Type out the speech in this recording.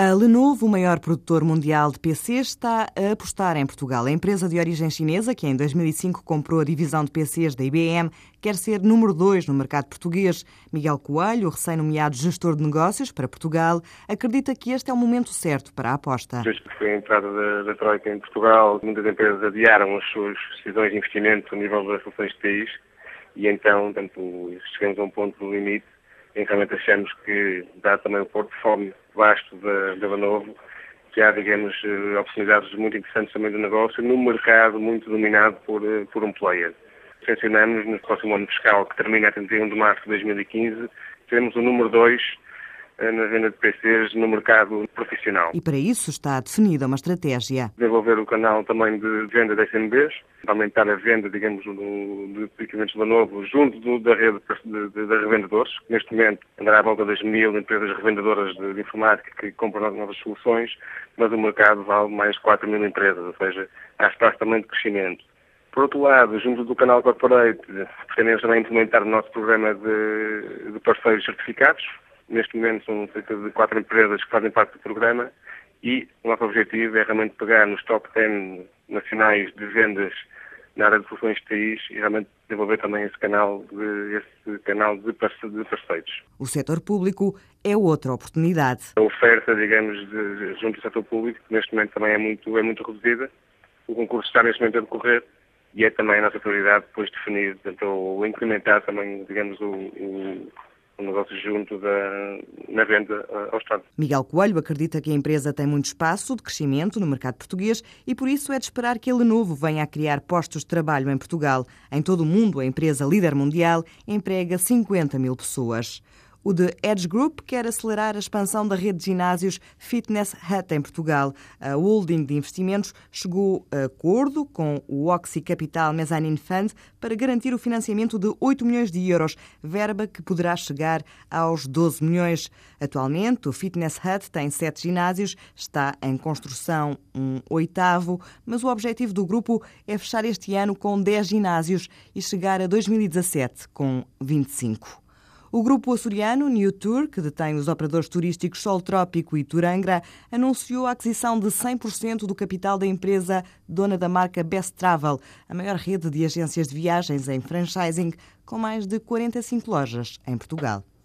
A Lenovo, o maior produtor mundial de PCs, está a apostar em Portugal. A empresa de origem chinesa, que em 2005 comprou a divisão de PCs da IBM, quer ser número 2 no mercado português. Miguel Coelho, recém-nomeado gestor de negócios para Portugal, acredita que este é o momento certo para a aposta. Desde que foi a entrada da, da Troika em Portugal, muitas empresas adiaram as suas decisões de investimento a nível das soluções de país e então, tanto, chegamos a um ponto do limite que realmente achamos que, dá também o portfólio vasto da, da Lenovo, que há, digamos, eh, oportunidades muito interessantes também do negócio num mercado muito dominado por, eh, por um player. Tencionamos no próximo ano fiscal, que termina a 31 de março de 2015, teremos o número 2 eh, na venda de PCs no mercado profissional. E para isso está definida uma estratégia. Desenvolver o canal também de venda de SMBs, aumentar a venda, digamos, de equipamentos de novo junto do, da rede de, de, de, revendedores. Neste momento andará à volta das mil empresas revendedoras de, de, informática que compram novas soluções, mas o mercado vale mais 4 mil empresas, ou seja, há espaço também de crescimento. Por outro lado, junto do canal Corporate, pretendemos também implementar o nosso programa de, de parceiros certificados, Neste momento são cerca de quatro empresas que fazem parte do programa e o nosso objetivo é realmente pegar nos top 10 nacionais de vendas na área de soluções de TIs e realmente desenvolver também esse canal de, esse canal de parceiros. O setor público é outra oportunidade. A oferta, digamos, de, junto ao setor público, neste momento também é muito, é muito reduzida. O concurso está neste momento a decorrer e é também a nossa prioridade depois definir, portanto, ou incrementar também, digamos, o, o um negócio junto da, na venda eh, ao Estado. Miguel Coelho acredita que a empresa tem muito espaço de crescimento no mercado português e por isso é de esperar que a Lenovo venha a criar postos de trabalho em Portugal. Em todo o mundo, a empresa líder mundial emprega 50 mil pessoas. O The Edge Group quer acelerar a expansão da rede de ginásios Fitness Hut em Portugal. A holding de investimentos chegou a acordo com o Oxy Capital Mezzanine Fund para garantir o financiamento de 8 milhões de euros, verba que poderá chegar aos 12 milhões. Atualmente, o Fitness Hut tem sete ginásios, está em construção um oitavo, mas o objetivo do grupo é fechar este ano com 10 ginásios e chegar a 2017 com 25. O grupo açoriano New Tour, que detém os operadores turísticos Sol Trópico e Turangra, anunciou a aquisição de 100% do capital da empresa dona da marca Best Travel, a maior rede de agências de viagens em franchising, com mais de 45 lojas em Portugal.